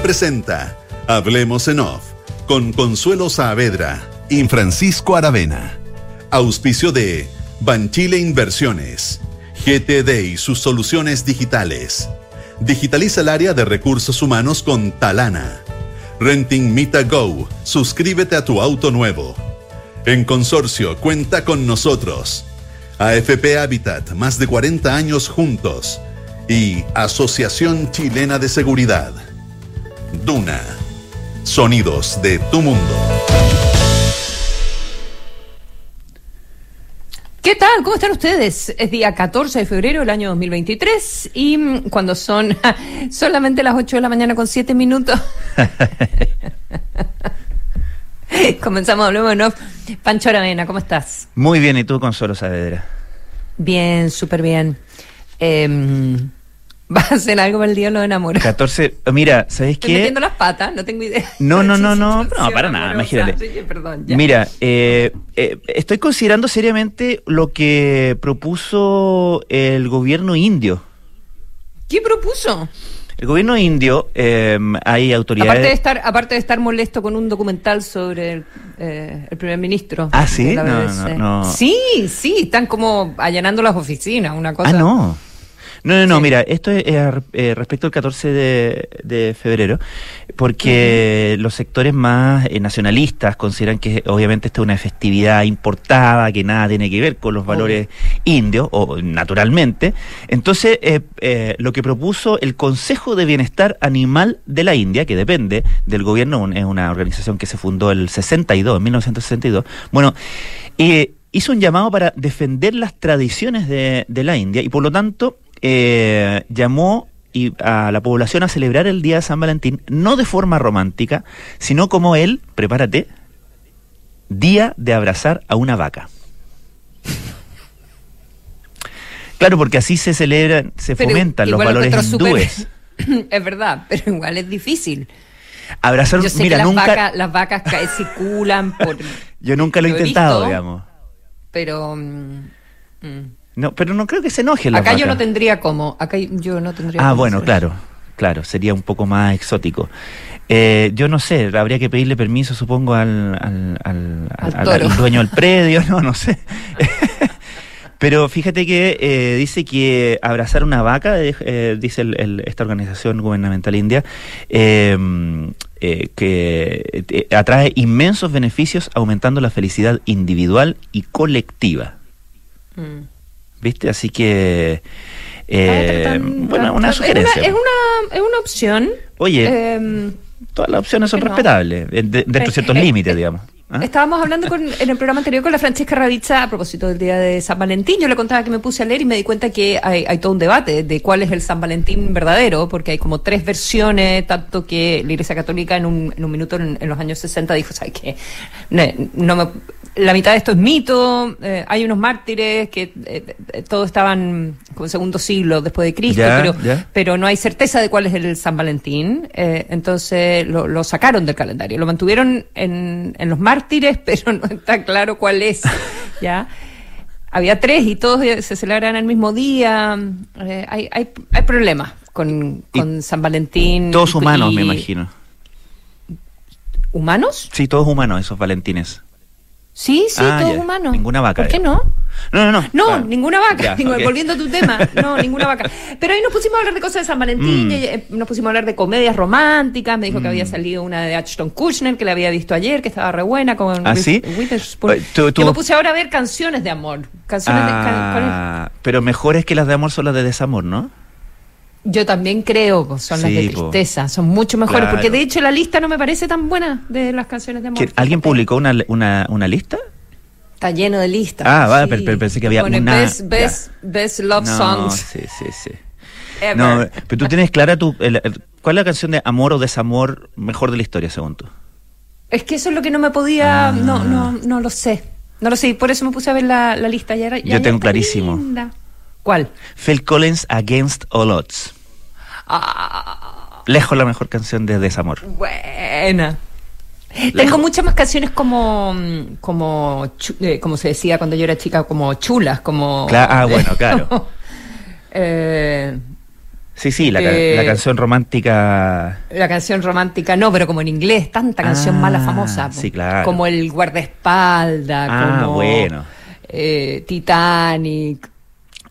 Presenta Hablemos en Off con Consuelo Saavedra y Francisco Aravena. Auspicio de Banchile Inversiones, GTD y sus soluciones digitales. Digitaliza el área de recursos humanos con Talana. Renting Mita Go. Suscríbete a tu auto nuevo. En consorcio, cuenta con nosotros. AFP Habitat, más de 40 años juntos. Y Asociación Chilena de Seguridad. Duna. Sonidos de tu mundo. ¿Qué tal? ¿Cómo están ustedes? Es día 14 de febrero del año 2023 y mm, cuando son solamente las 8 de la mañana con 7 minutos. Comenzamos, hablemos no. Pancho Aravena, ¿cómo estás? Muy bien, ¿y tú, Consuelo Saavedra? Bien, súper bien. Eh, ¿Vas a hacer algo para el día de los enamorados? 14, mira, ¿sabes Estoy qué? metiendo las patas, no tengo idea. No, no, no, no, no, para nada, imagínate. Sí, perdón, ya. Mira, eh, eh, estoy considerando seriamente lo que propuso el gobierno indio. ¿Qué propuso? El gobierno indio, eh, hay autoridades... Aparte de estar, aparte de estar molesto con un documental sobre el, eh, el primer ministro. Ah, ¿sí? la No, BBC. no, no. Sí, sí, están como allanando las oficinas, una cosa. Ah, no. No, no, no, Sí. mira, esto es eh, respecto al 14 de, de febrero, porque los sectores más eh, nacionalistas consideran que obviamente esta es una festividad importada, que nada tiene que ver con los valores indios, o naturalmente. Entonces, eh, eh, lo que propuso el Consejo de Bienestar Animal de la India, que depende del gobierno, un- es una organización que se fundó el 62, en 1962, bueno, eh, hizo un llamado para defender las tradiciones de, de la India y por lo tanto eh, llamó y a la población a celebrar el Día de San Valentín no de forma romántica, sino como él, prepárate, Día de abrazar a una vaca. Claro, porque así se celebran, se Pero fomentan los valores hindúes. es verdad, pero igual es difícil. Abrazar, Yo sé mira, que las, nunca, vacas, las vacas ca- circulan por... yo nunca lo he lo he intentado, visto. digamos. Pero... mm, mm. No, pero no creo que se enojen las Acá yo no tendría cómo. Acá yo no tendría Ah, bueno, claro, claro, sería un poco más exótico. Eh, yo no sé, habría que pedirle permiso, supongo, al, al, al- Al dueño del predio, no, no sé. Pero fíjate que eh, dice que abrazar una vaca, eh, eh, dice el- el- esta organización gubernamental india, eh, eh, que eh, atrae inmensos beneficios aumentando la felicidad individual y colectiva. Mm. ¿Viste? Así que... eh, bueno, una es sugerencia. Es una, es una opción. Oye, Em, todas las opciones son no. respetables, eh, de- dentro de Eh, ciertos eh, límites, eh, digamos. ¿Ah? Estábamos hablando con- en el programa anterior con la Francesca Ravizza a propósito del día de San Valentín. Yo le contaba que me puse a leer y me di cuenta que hay, hay todo un debate de cuál es el San Valentín verdadero, porque hay como tres versiones, tanto que la Iglesia Católica en un, en un minuto en, en los años 60 dijo, ¿sabes qué? No, no me- la mitad de esto es mito, eh, hay unos mártires que eh, eh, todos estaban como segundo siglo después de Cristo, Ya, pero, ya. pero no hay certeza de cuál es el San Valentín, eh, entonces lo, lo sacaron del calendario, lo mantuvieron en, en los mártires, pero no está claro cuál es, ¿ya? Había tres y todos se celebran el mismo día, eh, hay, hay, hay problemas con, con San Valentín. Todos y- humanos, me imagino. ¿Humanos? Sí, todos humanos esos valentines. Sí, sí, Ah, todos ya. humanos. Ninguna vaca, ¿Por qué no? No, no, no. No, Ah, ninguna vaca. ya, Digo, ok. Volviendo a tu tema, no, ninguna vaca. Pero ahí nos pusimos a hablar de cosas de San Valentín, Mm. y, eh, nos pusimos a hablar de comedias románticas, me dijo que había salido una de Ashton Kutcher que la había visto ayer, que estaba re buena con ¿Ah, sí? Witherspoon. Eh, tú- tú- Yo me puse ahora a ver canciones de amor. Canciones de... can-. Ah, pero mejores que las de amor son las de desamor, ¿no? Yo también creo que son las Sí, de po. tristeza, son mucho mejores, Claro. porque de hecho la lista no me parece tan buena de las canciones de amor. ¿Que ¿Alguien publicó una, una, una lista? Está lleno de listas. Ah, vale, pero- pero pensé que había Pone una- Best, best, best Love no, Songs sí, sí, sí. ever. No, pero tú tienes clara tu, el- el- cuál es la canción de amor o desamor mejor de la historia, según tú. Es que eso es lo que no me podía, Ah. no, no, no lo sé. No lo sé, por eso me puse a ver la, la lista. Ya, ya- Yo tengo clarísimo. linda. ¿Cuál? Phil Collins Against All Odds. Ah, Lejos la mejor canción de desamor. buena. Tengo muchas más canciones como, como, eh, como se decía cuando yo era chica, como chulas, como... Ah, bueno, claro. eh, Sí, sí, la, Eh, la canción romántica. La canción romántica, no, pero como en inglés, tanta canción Ah, mala famosa. po. sí, claro. Como el guardaespaldas, Ah, como bueno. Titanic.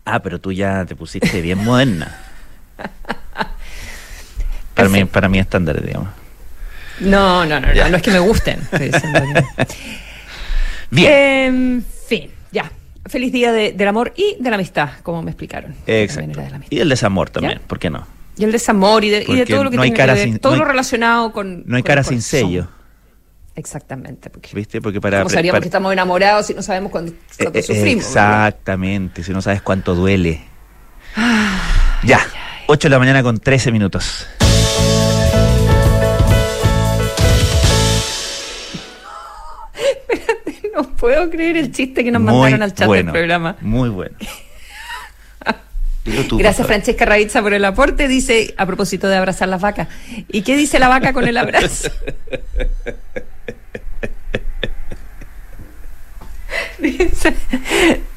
Ah, pero tú ya te pusiste bien moderna. Para mí, para mí estándar, digamos. No, no, no, no, Ya. no es que me gusten. estoy diciendo que- Bien. En fin, ya. Feliz día de- del amor y de la amistad, como me explicaron. Exacto. de. Y el desamor también, ¿Ya? ¿por qué no? Y el desamor y de, y de todo lo que no cara que ver, sin- todo no hay- lo relacionado con. No hay con cara sin sello, Exactamente. Porque ¿viste? Porque para... ¿Cómo sabríamos para- que estamos enamorados si no sabemos cuánto, cuánto Eh, eh, sufrimos? verdad? Exactamente, si no sabes cuánto duele. ya, 8 de la mañana con 13 minutos. No puedo creer el chiste que nos Muy mandaron al chat bueno, del programa. Muy bueno. Tú, Gracias. Francesca Ravizza, por el aporte. Dice, a propósito de abrazar las vacas. ¿Y qué dice la vaca con el abrazo? dice,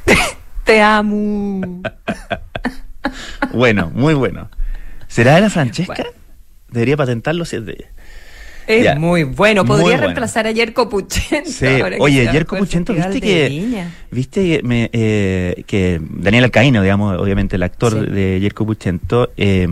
te, te amo. Bueno, muy bueno. ¿Será de la Francesca? Bueno. Debería patentarlo si es de ella. Es Ya. muy bueno. Muy Podría bueno. reemplazar a Yerko Puchento. Sí, oye, Yerko Puchento, viste que, Viña. viste me, eh, que Daniel Alcaíno, digamos, obviamente el actor Sí. de Yerko Puchento, eh,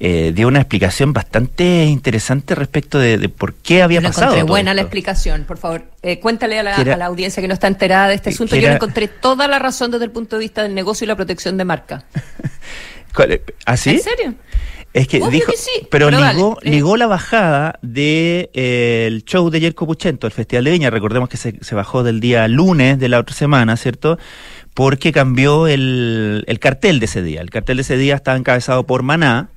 eh, dio una explicación bastante interesante respecto de, de por qué había Yo pasado. encontré todo buena la explicación, por favor. Eh, cuéntale a la, era- a la audiencia que no está enterada de este asunto. Yo era- le encontré toda la razón desde el punto de vista del negocio y la protección de marca. ¿Cuál- eh, ¿Ah? ¿En serio? Es que Obvio dijo, que sí, pero, pero dale, ligó, eh. ligó la bajada del de, eh, el show de Yerko Puchento, el Festival de Viña. Recordemos que se, se bajó del día lunes de la otra semana, ¿cierto? Porque cambió el, el cartel de ese día. El cartel de ese día estaba encabezado por Maná.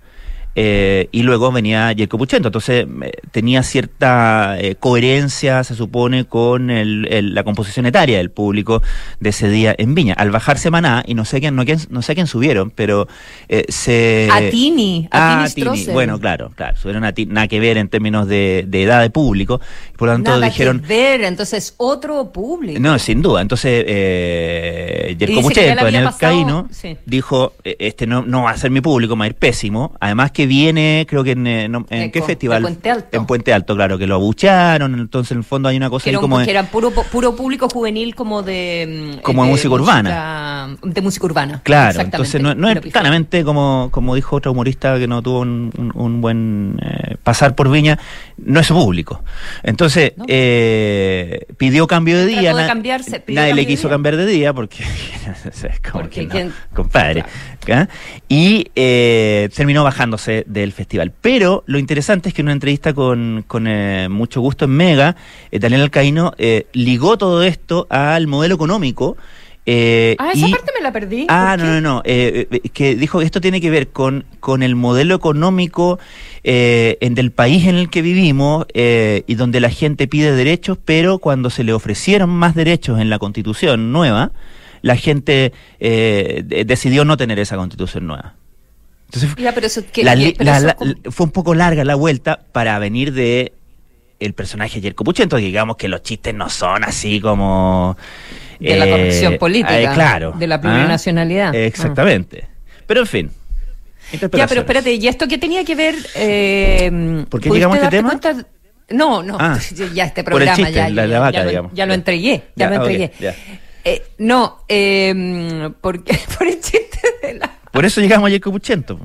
Eh, y luego venía Yerko Puchento, entonces eh, tenía cierta eh, coherencia, se supone, con el- el- la composición etaria del público de ese día en Viña. Al bajarse Maná, y no sé quién, no, quién- no sé quién subieron, pero eh, se... a Tini, a Ah, Tini. Bueno, claro, claro. Subieron a Tini, nada que ver en términos de, de edad de público. Por lo tanto, Nada dijeron. que ver, entonces otro público. No, sin duda. Entonces, eh, Puchento, había Daniel pasado- Caíno, sí. dijo, eh, este no, no va a ser mi público, va a ir pésimo. Además que viene, creo que en, eh, no- ¿en Eco, qué festival? Puente Alto. En Puente Alto, claro, que lo abuchearon. Entonces, en el fondo hay una cosa que ahí era, un- como... de- que era puro, puro público juvenil como de... mm, Como de música urbana. De música urbana. Claro, entonces no, no Y es claramente como, como dijo otro humorista que no tuvo un, un- un buen eh, pasar por Viña, no es público. Entonces No. eh, pidió cambio de día, na- cambiarse, nadie le quiso día. cambiar de día porque es como Porque que no, quién- compadre. ¿ah? Y eh, terminó bajándose del festival. Pero lo interesante es que en una entrevista con, con eh, mucho gusto en Mega, eh, Daniel Alcaíno eh, ligó todo esto al modelo económico. eh, Ah, esa y- parte me la perdí. Ah, ¿Por no, no, no. eh, eh, que dijo que esto tiene que ver con, con el modelo económico eh, en del país en el que vivimos eh, y donde la gente pide derechos, pero cuando se le ofrecieron más derechos en la constitución nueva, la gente de- decidió no tener esa constitución nueva. Entonces, Ya, pero eso, que, la que- li- pero la- eso la- como- fue un poco larga la vuelta para venir de el personaje Yerko Puchento, digamos que los chistes no son así como... De la corrección política, eh, claro. de la ¿ah? plurinacionalidad. Exactamente. Pero en fin. Ya, pero espérate, ¿y esto qué tenía que ver? Eh, ¿Por qué ¿pudiste llegamos a este tema? cuenta? No, no, Ah, ya este programa chiste, ya, la- ya- la vaca, ya lo- digamos. ya lo entregué, ya, Ya, lo ok, entregué. Eh, no, eh, porque, por el chiste de la, Por eso llegamos a Yerko Puchento.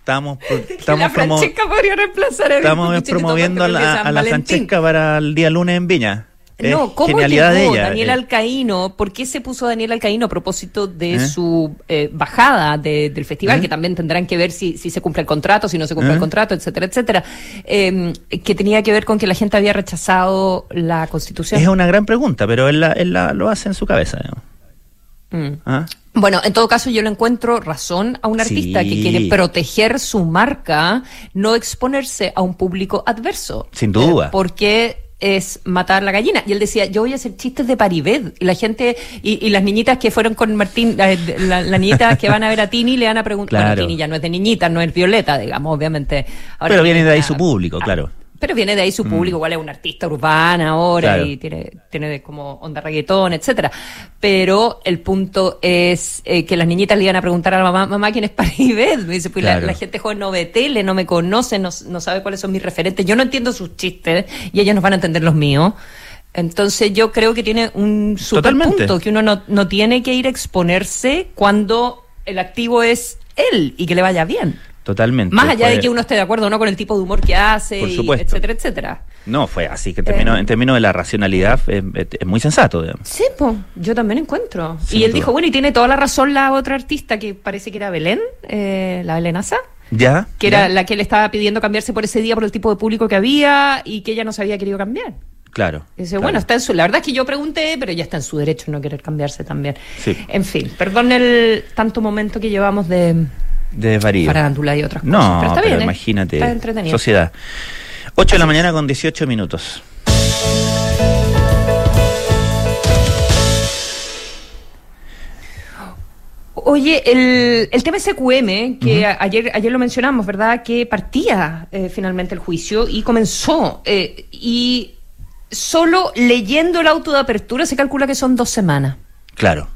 Estamos, estamos, promo- estamos promoviendo a la, a la. Francesca para el día lunes en Viña. No, ¿cómo llegó de ella. Daniel eh. Alcaíno? ¿Por qué se puso Daniel Alcaíno a propósito de ¿Eh? su eh, bajada de- del festival? Que también tendrán que ver si, si se cumple el contrato, si no se cumple el contrato, etcétera, etcétera. Eh, que tenía que ver con que la gente había rechazado la constitución. Es una gran pregunta, pero él, la- él la- lo hace en su cabeza. digamos. Mm. ¿Ah? Bueno, en todo caso yo le encuentro razón a un artista Sí. que quiere proteger su marca, no exponerse a un público adverso. Sin duda. Eh, porque es matar la gallina. Y él decía, yo voy a hacer chistes de Paribet. Y la gente, y, y las niñitas que fueron con Martín, eh, la- las niñitas que van a ver a Tini le van a preguntar, Claro. bueno, Tini ya no es de niñita, no es Violeta, digamos, obviamente. Ahora Pero viene de ahí su público, claro. Pero viene de ahí su público, igual es un artista urbana ahora y tiene, tiene como onda reggaetón, etcétera. Pero el punto es eh, que las niñitas le iban a preguntar a la mamá, mamá, ¿quién es Paribet? Me dice, pues la, gente joven no ve tele, no me conoce, no, no sabe cuáles son mis referentes, yo no entiendo sus chistes y ellas no van a entender los míos. Entonces yo creo que tiene un super punto, que uno no, no tiene que ir a exponerse cuando el activo es él y que le vaya bien. Totalmente. Más allá de que uno esté de acuerdo o no con el tipo de humor que hace, etcétera, etcétera. No, fue así, que en términos, en términos de la racionalidad es, muy sensato. Digamos. Sí, pues, yo también encuentro. y él dijo, bueno, y tiene toda la razón la otra artista que parece que era Belén, eh, la Belenaza. Ya. Que era la que le estaba pidiendo cambiarse por ese día por el tipo de público que había y que ella no se había querido cambiar. Claro. dice, bueno, está en su. La verdad es que yo pregunté, pero ya está en su derecho no querer cambiarse también. Sí. En fin, perdón el tanto momento que llevamos de de varío. Farándula y otras cosas. No, pero, está bien, ¿eh? imagínate. Está entretenido. Sociedad. 8 de la mañana con 18 minutos. Oye, el, el tema SQM, que ayer, ayer lo mencionamos, ¿verdad? Que partía eh, finalmente el juicio y comenzó. Eh, y solo leyendo el auto de apertura se calcula que son dos semanas. Claro.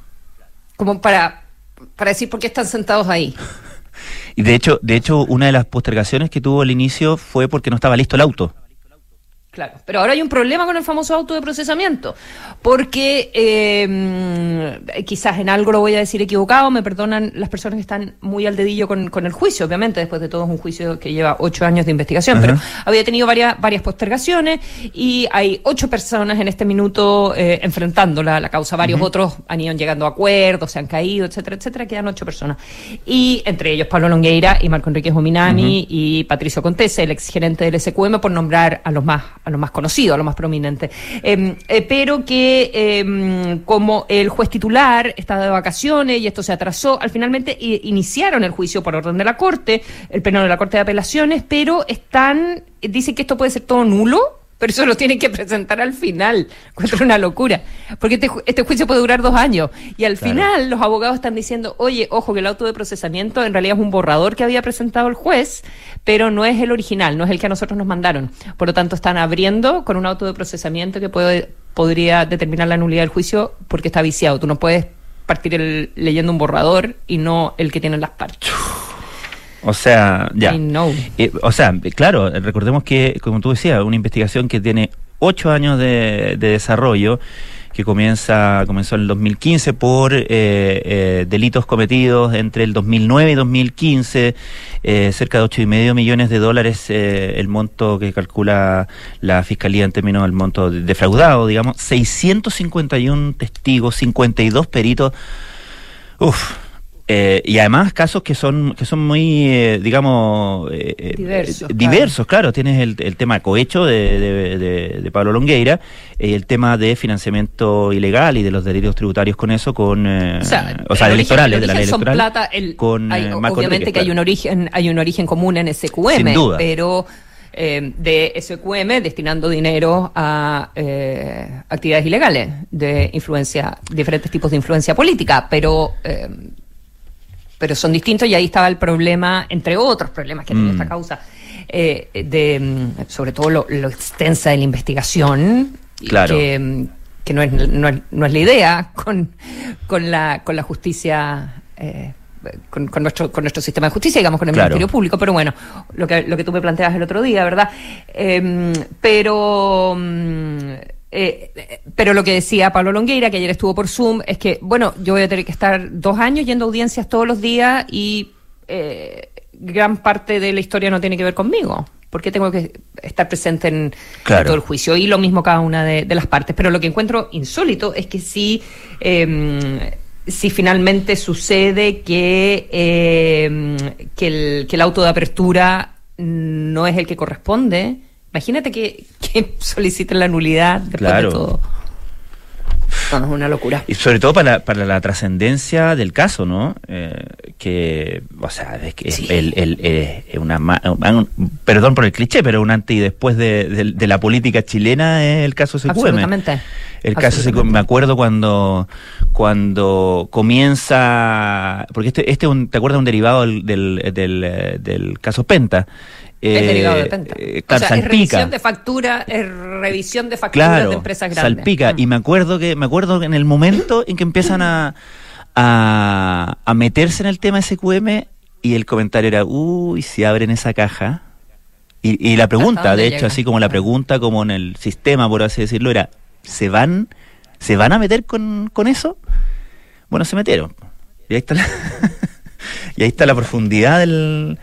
Como para, para decir por qué están sentados ahí. Y de hecho, de hecho, una de las postergaciones que tuvo al inicio fue porque no estaba listo el auto. Claro, pero ahora hay un problema con el famoso auto de procesamiento, porque eh, quizás en algo lo voy a decir equivocado, me perdonan las personas que están muy al dedillo con, el juicio, obviamente, después de todo es un juicio que lleva ocho años de investigación, pero había tenido varias, varias postergaciones y hay ocho personas en este minuto eh, enfrentando la, causa, varios otros han ido llegando a acuerdos, se han caído, etcétera, etcétera, quedan ocho personas. Y entre ellos Pablo Longueira y Marco Enrique Jominami y Patricio Contese, el exgerente del SQM, por nombrar a los más a lo más conocido, a lo más prominente. Em, eh, pero que em, como el juez titular está de vacaciones y esto se atrasó, al finalmente iniciaron el juicio por orden de la Corte, el pleno de la Corte de Apelaciones, pero están, dicen que esto puede ser todo nulo pero eso lo tienen que presentar al final. Encuentro una locura. Porque este, este, juicio puede durar dos años. Y al final los abogados están diciendo, oye, ojo, que el auto de procesamiento en realidad es un borrador que había presentado el juez, pero no es el original, no es el que a nosotros nos mandaron. Por lo tanto, están abriendo con un auto de procesamiento que puede, podría determinar la nulidad del juicio porque está viciado. Tú no puedes partir leyendo un borrador y no el que tienen las partes. O sea, ya. Eh, o sea, claro, recordemos que, como tú decías, una investigación que tiene ocho años de, desarrollo que comienza comenzó en el 2015 por eh, eh, delitos cometidos entre el 2009 y 2015, cerca de ocho y medio millones de dólares el monto que calcula la fiscalía en términos del monto defraudado, digamos, 651 testigos, 52 peritos. Uf, eh, y además casos que son que son muy, eh, digamos, eh, diversos, diversos claro. Tienes el, el tema cohecho de, de, de, Pablo Longueira, y el tema de financiamiento ilegal y de los delitos tributarios con eso, con, o sea, o sea electorales, de la ley electoral. Plata, con, obviamente que hay un origen hay un origen común en SQM, Sin duda. pero de SQM destinando dinero a actividades ilegales de influencia, diferentes tipos de influencia política, pero pero son distintos y ahí estaba el problema, entre otros problemas que tiene esta mm. causa, eh, de mm, sobre todo lo, extensa de la investigación, claro. que, mm, que no, es, no, es, no, es, la idea con, con, la, con la justicia. Eh, con, con, nuestro, con nuestro sistema de justicia, digamos, con el Ministerio Público, pero bueno, lo que, lo que tú me planteabas el otro día, ¿verdad? Eh, pero eh, pero lo que decía Pablo Longueira, que ayer estuvo por Zoom, es que, bueno, yo voy a tener que estar dos años yendo a audiencias todos los días y eh, gran parte de la historia no tiene que ver conmigo. porque tengo que estar presente en, todo el juicio? Y lo mismo cada una de, las partes. Pero lo que encuentro insólito es que si, em, si finalmente sucede que, em, que, el, que el auto de apertura no es el que corresponde, Imagínate que, que soliciten la nulidad después de todo. es una locura. Y sobre todo para, para la trascendencia del caso, ¿no? Eh, que, o sea, es que el, el, eh, una, perdón por el cliché, pero un antes y después de, de, la política chilena es el caso SQM. Absolutamente. El caso SQM, me acuerdo cuando, cuando comienza, porque este, este un, ¿te acuerdas un derivado del, del, del, del caso Penta? Es derivado de Penta. Eh, o sea, es revisión de factura, es revisión de facturas de empresas grandes. Salpica. Mm. Y me acuerdo que, me acuerdo en el momento en que empiezan a, a, a meterse en el tema SQM y el comentario era, uy, si abren esa caja. Y, y la pregunta, de hecho, así como la pregunta, como en el sistema, por así decirlo, era, ¿se van, ¿se van a meter con, con eso? Bueno, se metieron. Y ahí está la, y ahí está la profundidad del,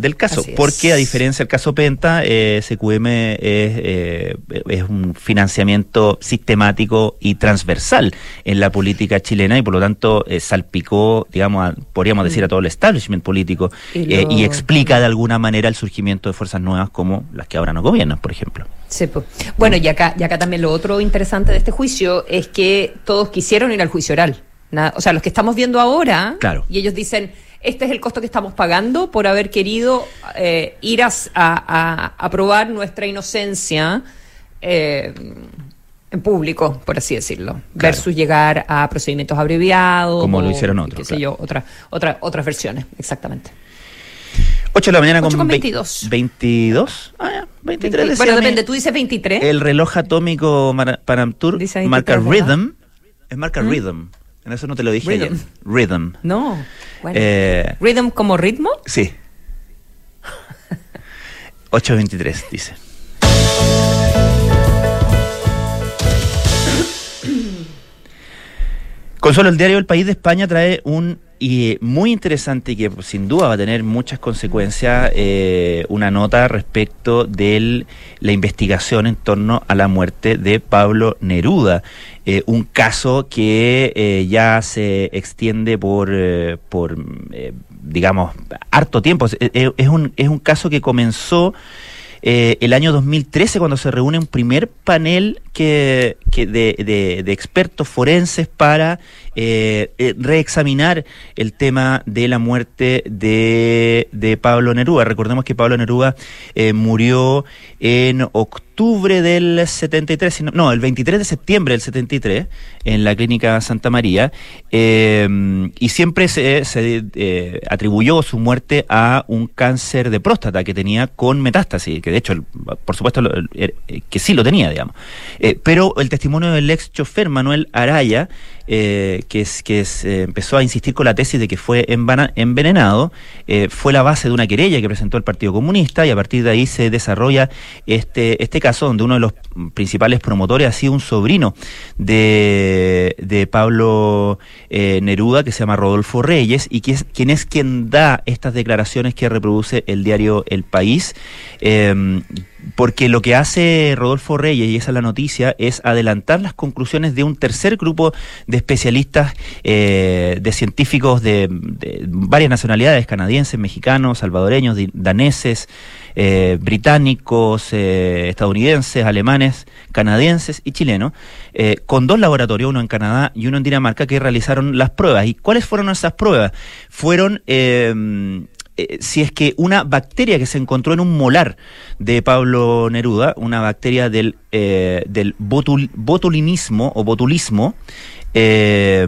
del caso, porque a diferencia del caso Penta, eh, SQM eh, es, un financiamiento sistemático y transversal en la política chilena y por lo tanto eh, salpicó, digamos, podríamos decir a todo el establishment político y, explica de alguna manera el surgimiento de fuerzas nuevas como las que ahora no gobiernan, por ejemplo. Bueno, y acá, y acá también lo otro interesante de este juicio es que todos quisieron ir al juicio oral. o sea, los que estamos viendo ahora, claro. y ellos dicen este es el costo que estamos pagando por haber querido eh, ir a, a, probar nuestra inocencia eh, en público, por así decirlo, versus llegar a procedimientos abreviados. Como lo hicieron otros. Qué sé yo, otra, otra, otras versiones, exactamente. 8 de la mañana con, 22. 22. Ah, ya, 23. bueno, depende, tú dices 23. El reloj atómico Paramtour marca Rhythm. Es marca ¿Mm? Rhythm. En eso no te lo dije Rhythm. ayer. Rhythm. No. Bueno. Eh, ¿Rhythm como ritmo? Sí. 8.23 dice. Consuelo, el diario El País de España trae un y muy interesante y que sin duda va a tener muchas consecuencias, eh, una nota respecto de la investigación en torno a la muerte de Pablo Neruda. Eh, un caso que eh, ya se extiende por, por digamos, harto tiempo. Es, un, es un caso que comenzó el año 2013 cuando se reúne un primer panel que, de, expertos forenses para eh, eh, reexaminar el tema de la muerte de, de Pablo Neruda. Recordemos que Pablo Neruda eh, murió en octubre del 73, no, el 23 de septiembre del 73, en la clínica Santa María, y siempre se, se atribuyó su muerte a un cáncer de próstata que tenía con metástasis, que de hecho, por supuesto, que sí lo tenía, digamos. Pero el testimonio del ex chofer Manuel Araya, eh, que, es, que eh, empezó a insistir con la tesis de que fue envenenado, eh, fue la base de una querella que presentó el Partido Comunista y a partir de ahí se desarrolla este, este caso donde uno de los principales promotores ha sido un sobrino de, de Pablo Neruda que se llama Rodolfo Reyes y que es, quien es quien da estas declaraciones que reproduce el diario El País porque lo que hace Rodolfo Reyes, y esa es la noticia, es adelantar las conclusiones de un tercer grupo de especialistas, eh, de científicos de, varias nacionalidades, canadienses, mexicanos, salvadoreños, daneses, eh, británicos, eh, estadounidenses, alemanes, canadienses y chilenos, con dos laboratorios, uno en Canadá y uno en Dinamarca, que realizaron las pruebas. ¿Y cuáles fueron esas pruebas? Fueron eh, si es que una bacteria que se encontró en un molar de Pablo Neruda, una bacteria del, eh, del botulinismo o botulismo, eh,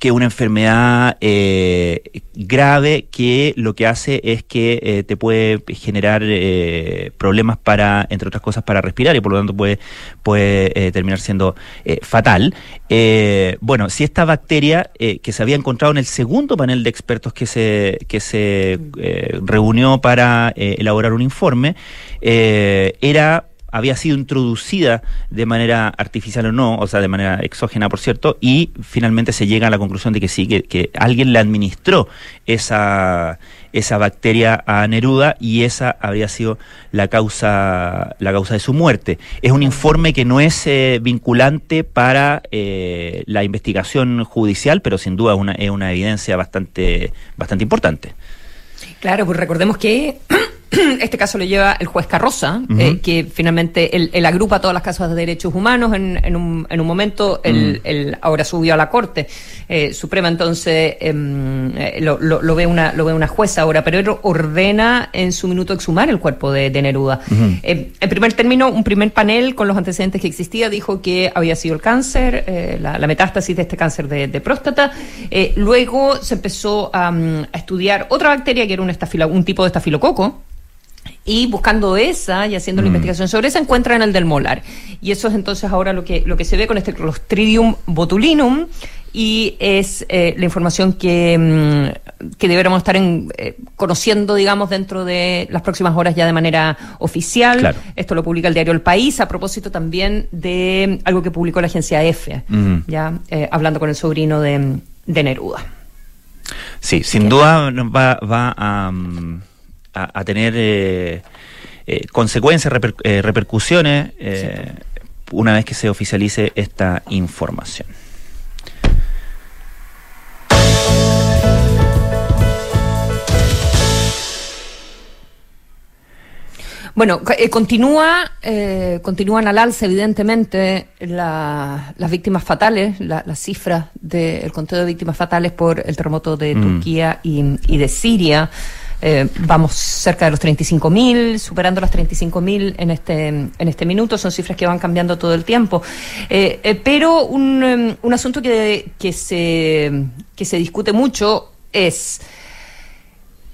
que es una enfermedad eh, grave que lo que hace es que eh, te puede generar eh, problemas para, entre otras cosas, para respirar y por lo tanto puede, puede terminar siendo fatal. bueno, si esta bacteria que se había encontrado en el segundo panel de expertos que se, que se reunió para elaborar un informe, era había sido introducida de manera artificial o no, o sea, de manera exógena, por cierto, y finalmente se llega a la conclusión de que sí, que, alguien le administró esa, esa bacteria a Neruda y esa habría sido la causa, la causa de su muerte. Es un informe que no es eh, vinculante para eh, la investigación judicial, pero sin duda una, es una evidencia bastante, bastante importante. Claro, pues recordemos que este caso lo lleva el juez Carroza, eh, que finalmente él, agrupa todas las casos de derechos humanos en, un, en un, momento, él, mm. ahora subió a la Corte eh, Suprema, entonces em, eh, lo, lo, ve una, lo ve una jueza ahora, pero él ordena en su minuto exhumar el cuerpo de, Neruda. en primer término, un primer panel con los antecedentes que existía dijo que había sido el cáncer, la, metástasis de este cáncer de, próstata. luego se empezó a, estudiar otra bacteria que era un, un tipo de estafilococo, y buscando esa y haciendo la mm. investigación sobre esa encuentran el del molar. Y eso es entonces ahora lo que, lo que se ve con este Clostridium botulinum y es eh, la información que, mm, que deberíamos estar en, eh, conociendo, digamos, dentro de las próximas horas ya de manera oficial. Esto lo publica el diario El País a propósito también de algo que publicó la agencia EFE, mm. ya eh, hablando con el sobrino de, de Neruda. Sí, sin duda va, va a a, tener eh, eh, consecuencias, eh, repercusiones una vez que se oficialice esta información. Bueno, continúa, continúan al alza, evidentemente, las víctimas fatales, las cifras del conteo de víctimas fatales por el terremoto de mm. Turquía y de Siria. Eh, vamos cerca de los 35.000, superando las 35.000 en este, en este minuto. Son cifras que van cambiando todo el tiempo. Eh, eh, pero un, un asunto que, que, se, que se discute mucho es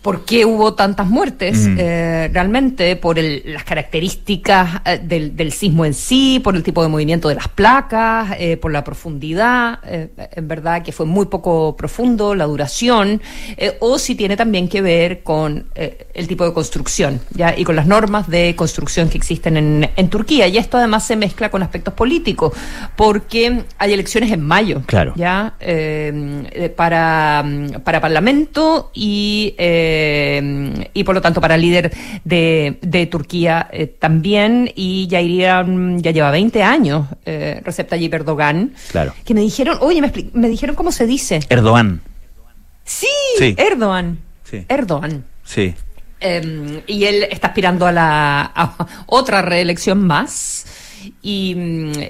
por qué hubo tantas muertes eh, realmente, por las características eh, del, sismo en sí, por el tipo de movimiento de las placas, eh, por la profundidad, en verdad que fue muy poco profundo, la duración, o si tiene también que ver con el tipo de construcción ¿ya? y con las normas de construcción que existen en, en, Turquía. Y esto además se mezcla con aspectos políticos, porque hay elecciones en mayo claro. ¿ya? para, para Parlamento y eh, y por lo tanto para el líder de, de Turquía eh, también, y ya irían, ya lleva 20 años eh, Recep Tayyip Erdogan, claro. que me dijeron, oye, me, me dijeron cómo se dice. Erdogan. Sí, Erdogan. Sí. Erdogan. Sí. Em, y él está aspirando a la a otra reelección más. Y,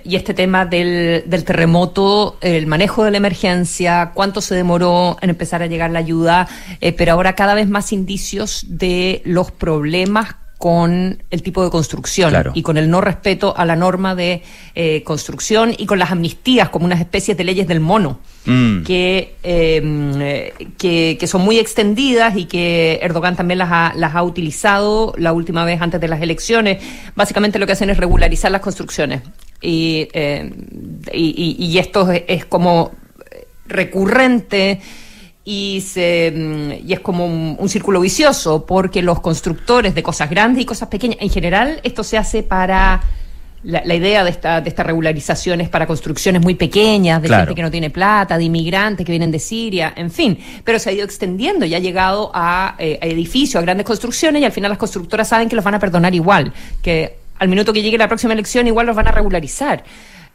este tema del, del, terremoto, el manejo de la emergencia, cuánto se demoró en empezar a llegar la ayuda, eh, pero ahora cada vez más indicios de los problemas con el tipo de construcción y con el no respeto a la norma de eh, construcción y con las amnistías como unas especies de leyes del mono mm. que, eh, que, que, son muy extendidas y que Erdogan también las ha, las ha utilizado la última vez antes de las elecciones. Básicamente lo que hacen es regularizar las construcciones y, eh, y, esto es como recurrente y, se, mm, y es como un, círculo vicioso, porque los constructores de cosas grandes y cosas pequeñas, en general, esto se hace para. La, idea de esta, de esta regularización es para construcciones muy pequeñas, de gente que no tiene plata, de inmigrantes que vienen de Siria, en fin. Pero se ha ido extendiendo y ha llegado a, eh, edificios, a grandes construcciones, y al final las constructoras saben que los van a perdonar igual, que al minuto que llegue la próxima elección igual los van a regularizar.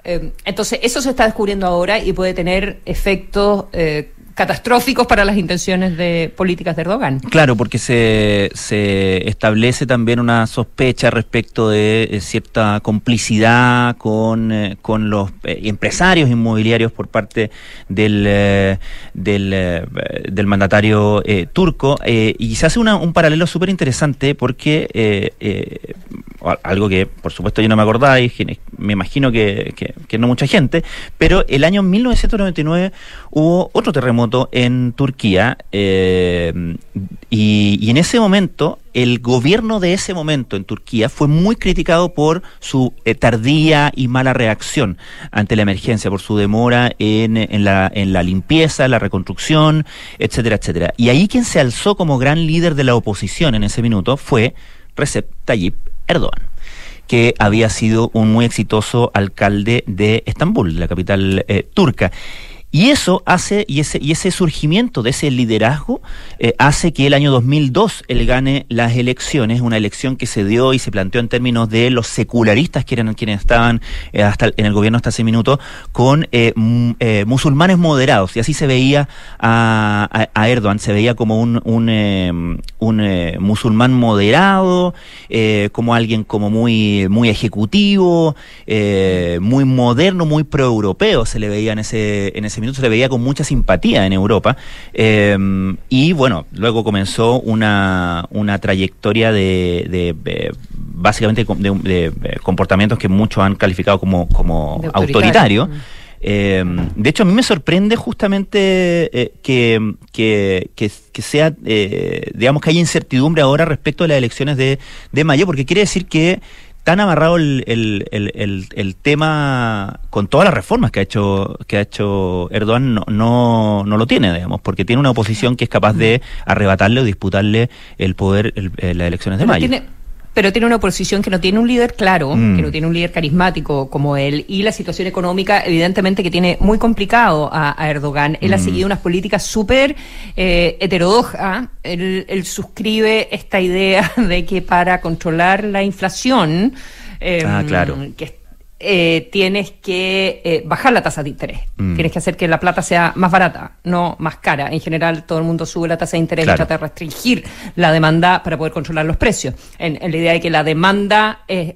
Eh, entonces, eso se está descubriendo ahora y puede tener efectos eh, catastróficos para las intenciones de políticas de Erdogan. Claro, porque se, se establece también una sospecha respecto de eh, cierta complicidad con, eh, con los eh, empresarios inmobiliarios por parte del, del, del, mandatario turco y se hace un paralelo súper interesante porque algo que por supuesto yo no me acordaba y me imagino que, que no mucha gente, pero el año 1999 hubo otro terremoto en Turquía eh, y, en ese momento el gobierno de ese momento en Turquía fue muy criticado por su eh, tardía y mala reacción ante la emergencia, por su demora en, en, la, en la limpieza, la reconstrucción, etcétera, etcétera. Y ahí quien se alzó como gran líder de la oposición en ese minuto fue Recep Tayyip Erdogan que había sido un muy exitoso alcalde de Estambul, la capital eh, turca. Y eso hace, y ese, y ese surgimiento de ese liderazgo eh, hace que el año 2002 él gane las elecciones, una elección que se dio y se planteó en términos de los secularistas que eran quienes estaban eh, hasta en el gobierno hasta ese minuto, con eh, musulmanes moderados. Y así se veía a, Erdogan, se veía como un, un, un musulmán moderado, como alguien como muy, muy ejecutivo, muy moderno, muy proeuropeo, se le veía en ese, en ese minuto se le veía con mucha simpatía en Europa. Em, y bueno, luego comenzó una, una trayectoria de, básicamente de, comportamientos que muchos han calificado como, como autoritario. Mm. De hecho, a mí me sorprende justamente eh, que, que, que, sea, eh, digamos, que haya incertidumbre ahora respecto a las elecciones de, de mayo, porque quiere decir que tan amarrado el, el, el, el, tema con todas las reformas que ha hecho que ha hecho Erdogan no, no, no, lo tiene, digamos, porque tiene una oposición que es capaz de arrebatarle o disputarle el poder en las elecciones de mayo pero tiene una oposición que no tiene un líder claro, mm. que no tiene un líder carismático como él, y la situación económica, evidentemente, que tiene muy complicado a, Erdogan. Él ha mm. seguido unas políticas súper eh, heterodoxas. Él, suscribe esta idea de que para controlar la inflación, eh, ah, claro. que eh, tienes que eh, bajar la tasa de interés. Mm. Tienes que hacer que la plata sea más barata, no más cara. En general, todo el mundo sube la tasa de interés y trata de restringir la demanda para poder controlar los precios. En, la idea de que la demanda, es,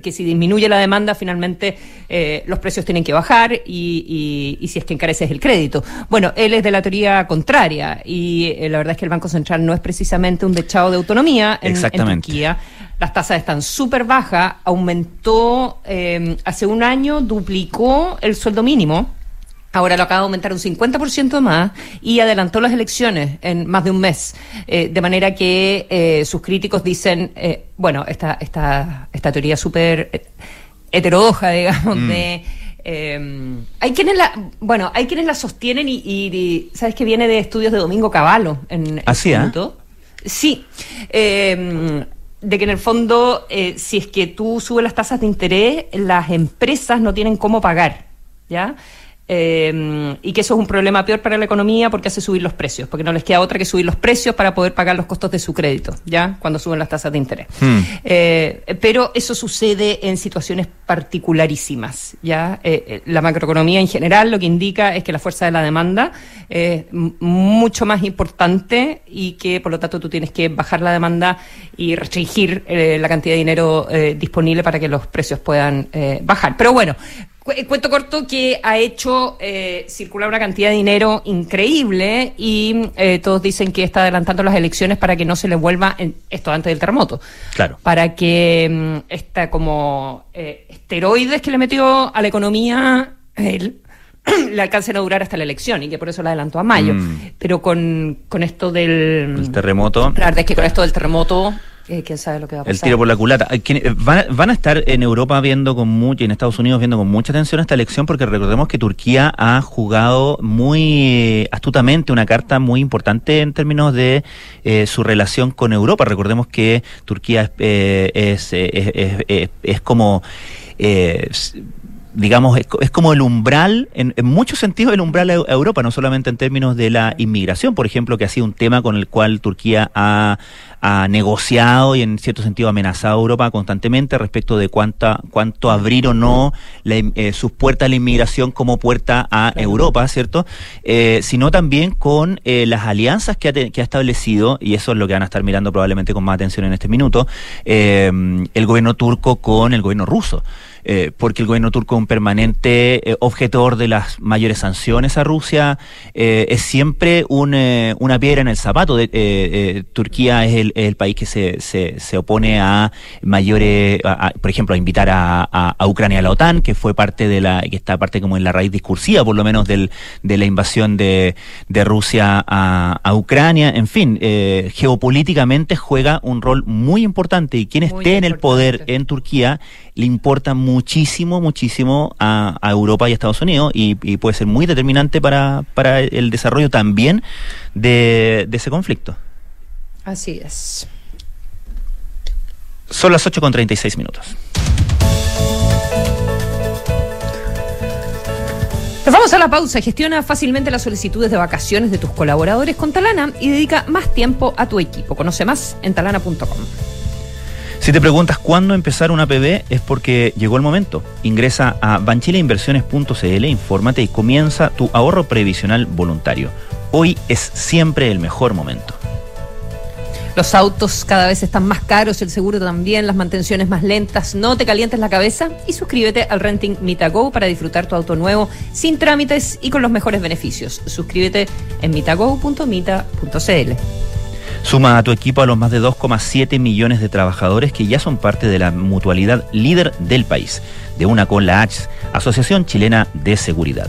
que si disminuye la demanda, finalmente eh, los precios tienen que bajar y, y, si es que encareces el crédito. Bueno, él es de la teoría contraria y la verdad es que el Banco Central no es precisamente un dechado de autonomía en, en Turquía las tasas están súper bajas, aumentó eh, hace un año, duplicó el sueldo mínimo. Ahora lo acaba de aumentar un 50% más y adelantó las elecciones en más de un mes. Eh, de manera que eh, sus críticos dicen, bueno, esta, esta, esta teoría súper heterodoxa, digamos, mm. de... hay quienes la, bueno, hay quienes la sostienen y, sabes que viene de estudios de Domingo Cavallo en ¿Así, ¿Ah, Sí, de que en el fondo, eh, si es que tú subes las tasas de interés, las empresas no tienen cómo pagar, ¿ya? Eh, y que eso es un problema peor para la economía porque hace subir los precios, porque no les queda otra que subir los precios para poder pagar los costos de su crédito, ¿ya? Cuando suben las tasas de interés. Hmm. Eh, pero eso sucede en situaciones particularísimas, ¿ya? Eh, la macroeconomía en general lo que indica es que la fuerza de la demanda es mucho más importante y que por lo tanto tú tienes que bajar la demanda y restringir la cantidad de dinero disponible para que los precios puedan bajar. Pero bueno, Cuento corto que ha hecho eh, circular una cantidad de dinero increíble y eh, todos dicen que está adelantando las elecciones para que no se le vuelva esto antes del terremoto. Claro. Para que mm, esta como eh, esteroides que le metió a la economía él le alcancen a durar hasta la elección y que por eso la adelantó a mayo. Mm. Pero con, con esto del el terremoto. La verdad es que con esto del terremoto eh, quién sabe lo que va a pasar. El tiro por la culata. Eh, van, a estar en Europa viendo con mucho, y en Estados Unidos viendo con mucha atención esta elección, porque recordemos que Turquía ha jugado muy astutamente una carta muy importante en términos de eh, su relación con Europa. Recordemos que Turquía es, es, es, como digamos, es, como el umbral, en, muchos sentidos el umbral a Europa, no solamente en términos de la inmigración, por ejemplo, que ha sido un tema con el cual Turquía ha, negociado y en cierto sentido amenazado a Europa constantemente respecto de cuánta, cuánto abrir o no eh, sus puertas a la inmigración como puerta a Europa, ¿cierto? Eh, sino también con eh, las alianzas que ha, que ha establecido, y eso es lo que van a estar mirando probablemente con más atención en este minuto, el gobierno turco con el gobierno ruso. Eh, porque el gobierno turco es un permanente eh, objetor de las mayores sanciones a Rusia, eh, es siempre una piedra en el zapato. De, Turquía es el, país que se, se, opone a mayores, por ejemplo, a invitar a, Ucrania a la OTAN, que fue parte de la, que está parte como en la raíz discursiva, por lo menos del, de la invasión de, Rusia a, Ucrania. En fin, geopolíticamente juega un rol muy importante y quien esté en el poder en Turquía le importa muchísimo, muchísimo a, Europa y a Estados Unidos y, puede ser muy determinante para, para el desarrollo también de, ese conflicto. Así es. Son las 8 con 36 minutos. Nos vamos a la pausa. Gestiona fácilmente las solicitudes de vacaciones de tus colaboradores con Talana y dedica más tiempo a tu equipo. Conoce más en talana.com. Si te preguntas cuándo empezar una PB es porque llegó el momento. Ingresa a banchileinversiones.cl, infórmate y comienza tu ahorro previsional voluntario. Hoy es siempre el mejor momento. Los autos cada vez están más caros, el seguro también, las mantenciones más lentas. No te calientes la cabeza y suscríbete al Renting Mitago para disfrutar tu auto nuevo sin trámites y con los mejores beneficios. Suscríbete en mitago.mita.cl. Suma a tu equipo a los más de 2,7 millones de trabajadores que ya son parte de la mutualidad líder del país, de una con la H, Asociación Chilena de Seguridad.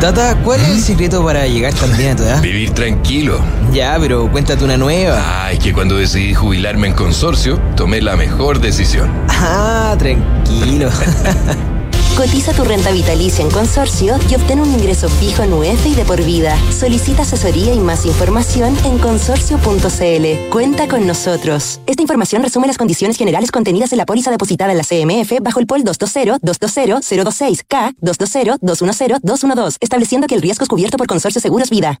Tata, ¿cuál es el secreto para llegar tan bien a tu edad? Vivir tranquilo. Ya, pero cuéntate una nueva. Ay, que cuando decidí jubilarme en consorcio, tomé la mejor decisión. Ah, tranquilo. Cotiza tu renta vitalicia en consorcio y obtén un ingreso fijo en UEF y de por vida. Solicita asesoría y más información en consorcio.cl. Cuenta con nosotros. Esta información resume las condiciones generales contenidas en la póliza depositada en la CMF bajo el POL 220-220-026K 220-210-212, estableciendo que el riesgo es cubierto por Consorcio Seguros Vida.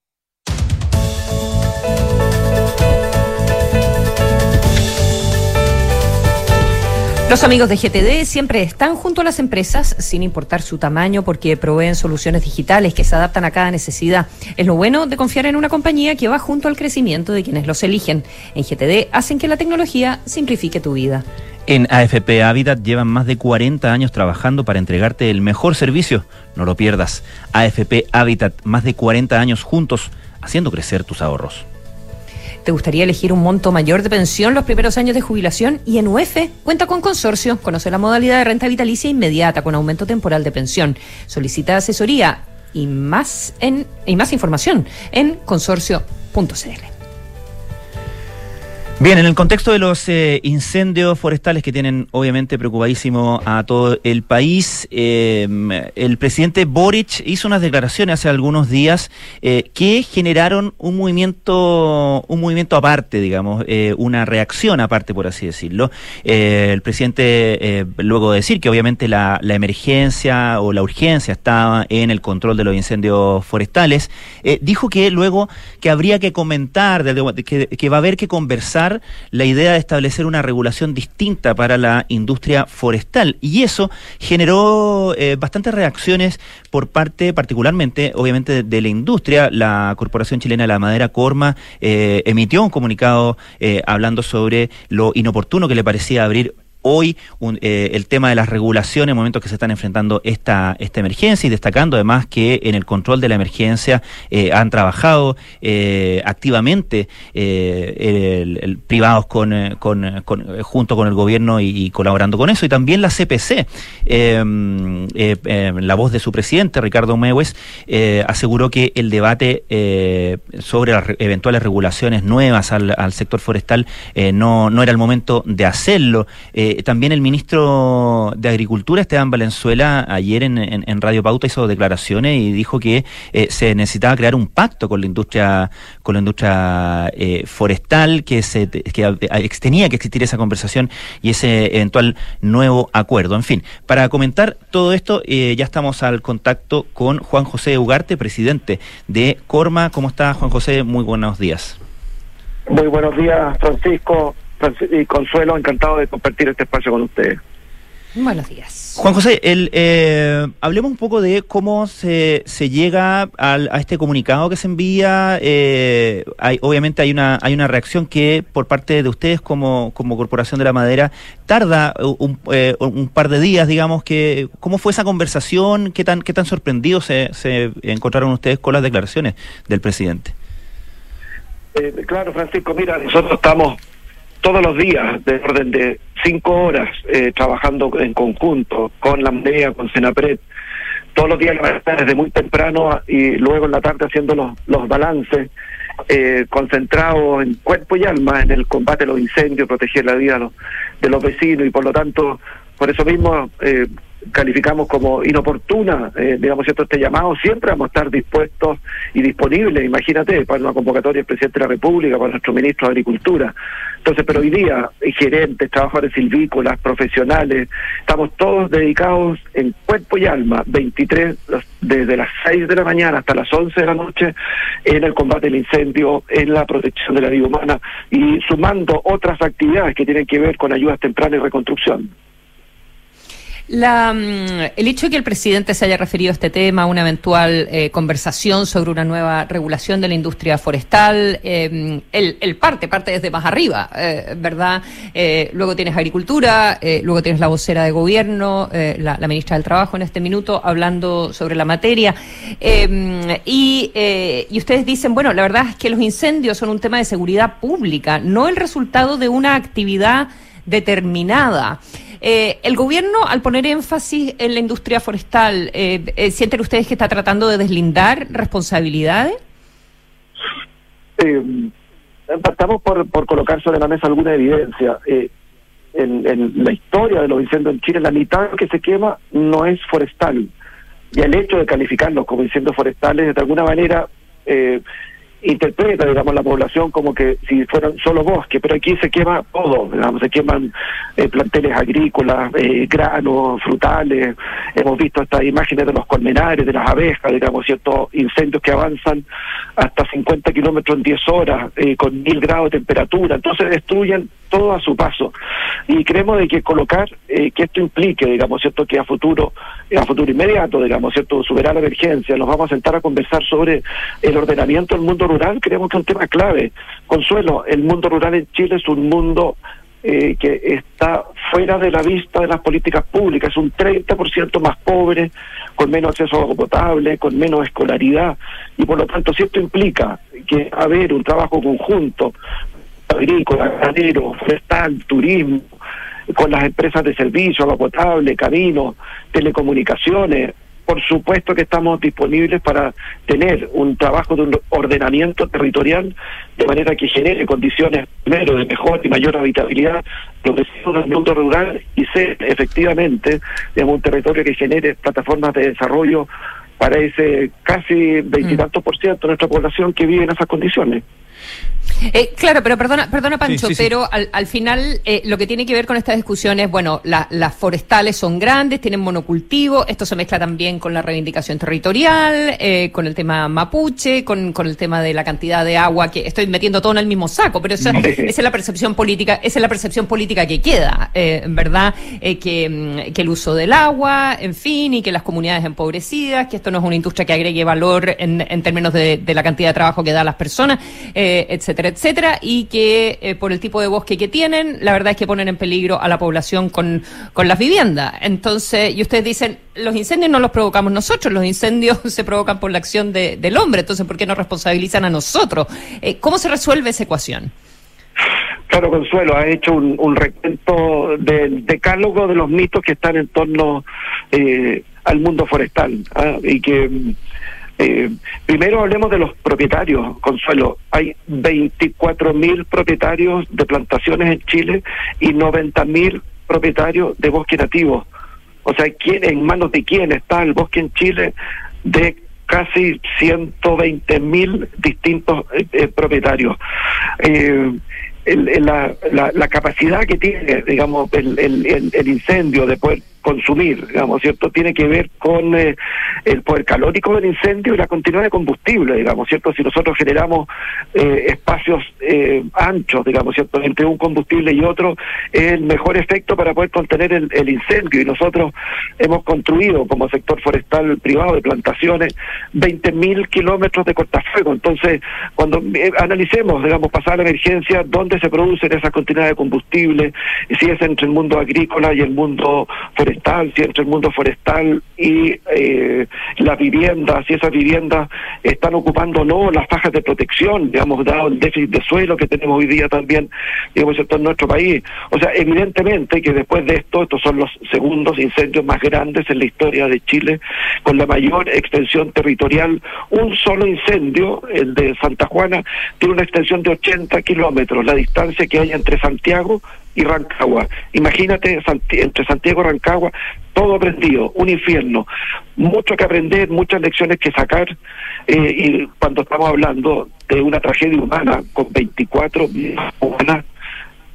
Los amigos de GTD siempre están junto a las empresas, sin importar su tamaño, porque proveen soluciones digitales que se adaptan a cada necesidad. Es lo bueno de confiar en una compañía que va junto al crecimiento de quienes los eligen. En GTD hacen que la tecnología simplifique tu vida. En AFP Habitat llevan más de 40 años trabajando para entregarte el mejor servicio. No lo pierdas. AFP Habitat, más de 40 años juntos, haciendo crecer tus ahorros. ¿Te gustaría elegir un monto mayor de pensión los primeros años de jubilación? Y en UF cuenta con consorcio. Conoce la modalidad de renta vitalicia inmediata con aumento temporal de pensión. Solicita asesoría y más, en, y más información en consorcio.cl. Bien, en el contexto de los eh, incendios forestales que tienen obviamente preocupadísimo a todo el país, eh, el presidente Boric hizo unas declaraciones hace algunos días eh, que generaron un movimiento, un movimiento aparte, digamos, una reacción aparte, por así decirlo. el presidente, luego de decir que obviamente la, la, emergencia o la urgencia estaba en el control de los incendios forestales, dijo que luego que habría que comentar, que, que va a haber que conversar la idea de establecer una regulación distinta para la industria forestal. Y eso generó eh, bastantes reacciones por parte, particularmente, obviamente, de, la industria. La Corporación Chilena de la Madera, Corma, eh, emitió un comunicado eh, hablando sobre lo inoportuno que le parecía abrir hoy eh, el tema de las regulaciones en momentos que se están enfrentando esta, esta emergencia y destacando además que en el control de la emergencia eh, han trabajado eh, activamente privados con, con, junto con el gobierno y, colaborando con eso. Y también la CPC la voz de su presidente Ricardo Mewes aseguró que el debate sobre las eventuales regulaciones nuevas al, sector forestal no, no era el momento de hacerlo también el ministro de Agricultura, Esteban Valenzuela, ayer en, Radio Pauta hizo declaraciones y dijo que eh, se necesitaba crear un pacto con la industria, con la industria eh, forestal, que se que tenía que existir esa conversación y ese eventual nuevo acuerdo. En fin, para comentar todo esto, ya estamos al contacto con Juan José Ugarte, presidente de Corma. ¿Cómo está, Juan José? Muy buenos días. Muy buenos días, Francisco y Consuelo, encantado de compartir este espacio con ustedes. Buenos días. Juan José, el, eh, hablemos un poco de cómo se, se llega al, a este comunicado que se envía. Eh, hay, obviamente hay una, hay una reacción que por parte de ustedes como, como Corporación de la Madera tarda un, eh, un par de días, digamos. que ¿Cómo fue esa conversación? ¿Qué tan, qué tan sorprendidos se, se encontraron ustedes con las declaraciones del presidente? Eh, claro, Francisco, mira, nosotros estamos todos los días, de orden de cinco horas, eh, trabajando en conjunto con la MEA, con Senapred, todos los días desde muy temprano y luego en la tarde haciendo los, los balances, eh, concentrados en cuerpo y alma en el combate a los incendios, proteger la vida de los, de los vecinos y por lo tanto, por eso mismo... Eh, calificamos como inoportuna, eh, digamos, cierto, este llamado, siempre vamos a estar dispuestos y disponibles, imagínate, para una convocatoria del presidente de la República, para nuestro ministro de Agricultura. Entonces, pero hoy día, gerentes, trabajadores silvícolas, profesionales, estamos todos dedicados en cuerpo y alma, 23, desde las 6 de la mañana hasta las 11 de la noche, en el combate del incendio, en la protección de la vida humana y sumando otras actividades que tienen que ver con ayudas tempranas y reconstrucción. La, mm, el hecho de que el presidente se haya referido a este tema, a una eventual eh, conversación sobre una nueva regulación de la industria forestal, eh, el, parte, parte desde más arriba, eh, ¿verdad? luego tienes agricultura, luego tienes la vocera de gobierno, la, ministra del Trabajo en este minuto, hablando sobre la materia. Y, y ustedes dicen, bueno, la verdad es que los incendios son un tema de seguridad pública, no el resultado de una actividad determinada. Eh, el gobierno, al poner énfasis en la industria forestal, eh, eh, ¿sienten ustedes que está tratando de deslindar responsabilidades? Eh, estamos por, por colocar sobre la mesa alguna evidencia. En, en, la historia de los incendios en Chile, la mitad que se quema no es forestal. Y el hecho de calificarlos como incendios forestales, de alguna manera, eh, interpreta, digamos, la población como que si fueran solo bosques, pero aquí se quema todo, digamos, se queman eh, planteles agrícolas, eh, granos, frutales, hemos visto estas imágenes de los colmenares, de las abejas, digamos, ciertos incendios que avanzan hasta 50 kilómetros en 10 horas, eh, con mil grados de temperatura, entonces destruyen todo a su paso. Y creemos de que colocar, eh, que esto implique, digamos, ¿cierto?, que a futuro, a futuro inmediato, digamos, ¿cierto?, superar la emergencia, nos vamos a sentar a conversar sobre el ordenamiento del mundo rural, creemos que es un tema clave. Consuelo, el mundo rural en Chile es un mundo eh, que está fuera de la vista de las políticas públicas, es un 30% más pobre, con menos acceso a agua potable, con menos escolaridad, y por lo tanto, si esto implica que haber un trabajo conjunto, agrícola, ganadero, forestal, turismo, con las empresas de servicio, agua potable, caminos, telecomunicaciones, por supuesto que estamos disponibles para tener un trabajo de un ordenamiento territorial de manera que genere condiciones, primero, de mejor y mayor habitabilidad, los vecinos del mundo rural y ser efectivamente digamos, un territorio que genere plataformas de desarrollo para ese casi veintitantos por ciento de nuestra población que vive en esas condiciones. Eh, claro, pero perdona, perdona Pancho, pero al, al final eh, lo que tiene que ver con esta discusión es, bueno, las forestales son grandes, tienen monocultivo, esto se mezcla también con la reivindicación territorial, eh, con el tema mapuche, con, con, el tema de la cantidad de agua, que estoy metiendo todo en el mismo saco, pero esa, esa es la percepción política, esa es la percepción política que queda, ¿verdad? que, mm, que el uso del agua, en fin, y que las comunidades empobrecidas, que esto no es una industria que agregue valor en, en términos de, de, la cantidad de trabajo que da a las personas, etcétera, etcétera, y que eh, por el tipo de bosque que tienen, la verdad es que ponen en peligro a la población con, con las viviendas. Entonces, y ustedes dicen, los incendios no los provocamos nosotros, los incendios se provocan por la acción de, del hombre, entonces, ¿por qué nos responsabilizan a nosotros? Eh, ¿Cómo se resuelve esa ecuación? Claro, Consuelo, ha hecho un, un recuento del decálogo de los mitos que están en torno eh, al mundo forestal ¿ah? y que eh, primero hablemos de los propietarios, Consuelo. Hay 24 mil propietarios de plantaciones en Chile y 90 mil propietarios de bosque nativo. O sea, ¿quién, ¿en manos de quién está el bosque en Chile? De casi 120 mil distintos eh, eh, propietarios. Eh, el, la, la, la, capacidad que tiene, digamos, el, el, incendio de poder consumir, digamos, ¿cierto? Tiene que ver con eh, el poder calórico del incendio y la continuidad de combustible, digamos, ¿cierto? Si nosotros generamos eh, espacios eh, anchos, digamos, ¿cierto? Entre un combustible y otro, es el mejor efecto para poder contener el, el incendio y nosotros hemos construido como sector forestal privado de plantaciones 20.000 kilómetros de cortafuego. Entonces, cuando eh, analicemos, digamos, pasar la emergencia, dónde se producen esas continuidad de combustible, si es entre el mundo agrícola y el mundo forestal, si entre el mundo forestal y eh, las viviendas, si esas viviendas están ocupando o no las fajas de protección, digamos, dado el déficit de suelo que tenemos hoy día también, digamos, en nuestro país. O sea, evidentemente que después de esto, estos son los segundos incendios más grandes en la historia de Chile, con la mayor extensión territorial. Un solo incendio, el de Santa Juana, tiene una extensión de 80 kilómetros, la distancia que hay entre Santiago y Rancagua. Imagínate entre Santiago y Rancagua, todo aprendido, un infierno. Mucho que aprender, muchas lecciones que sacar. Eh, y cuando estamos hablando de una tragedia humana con 24 vidas humanas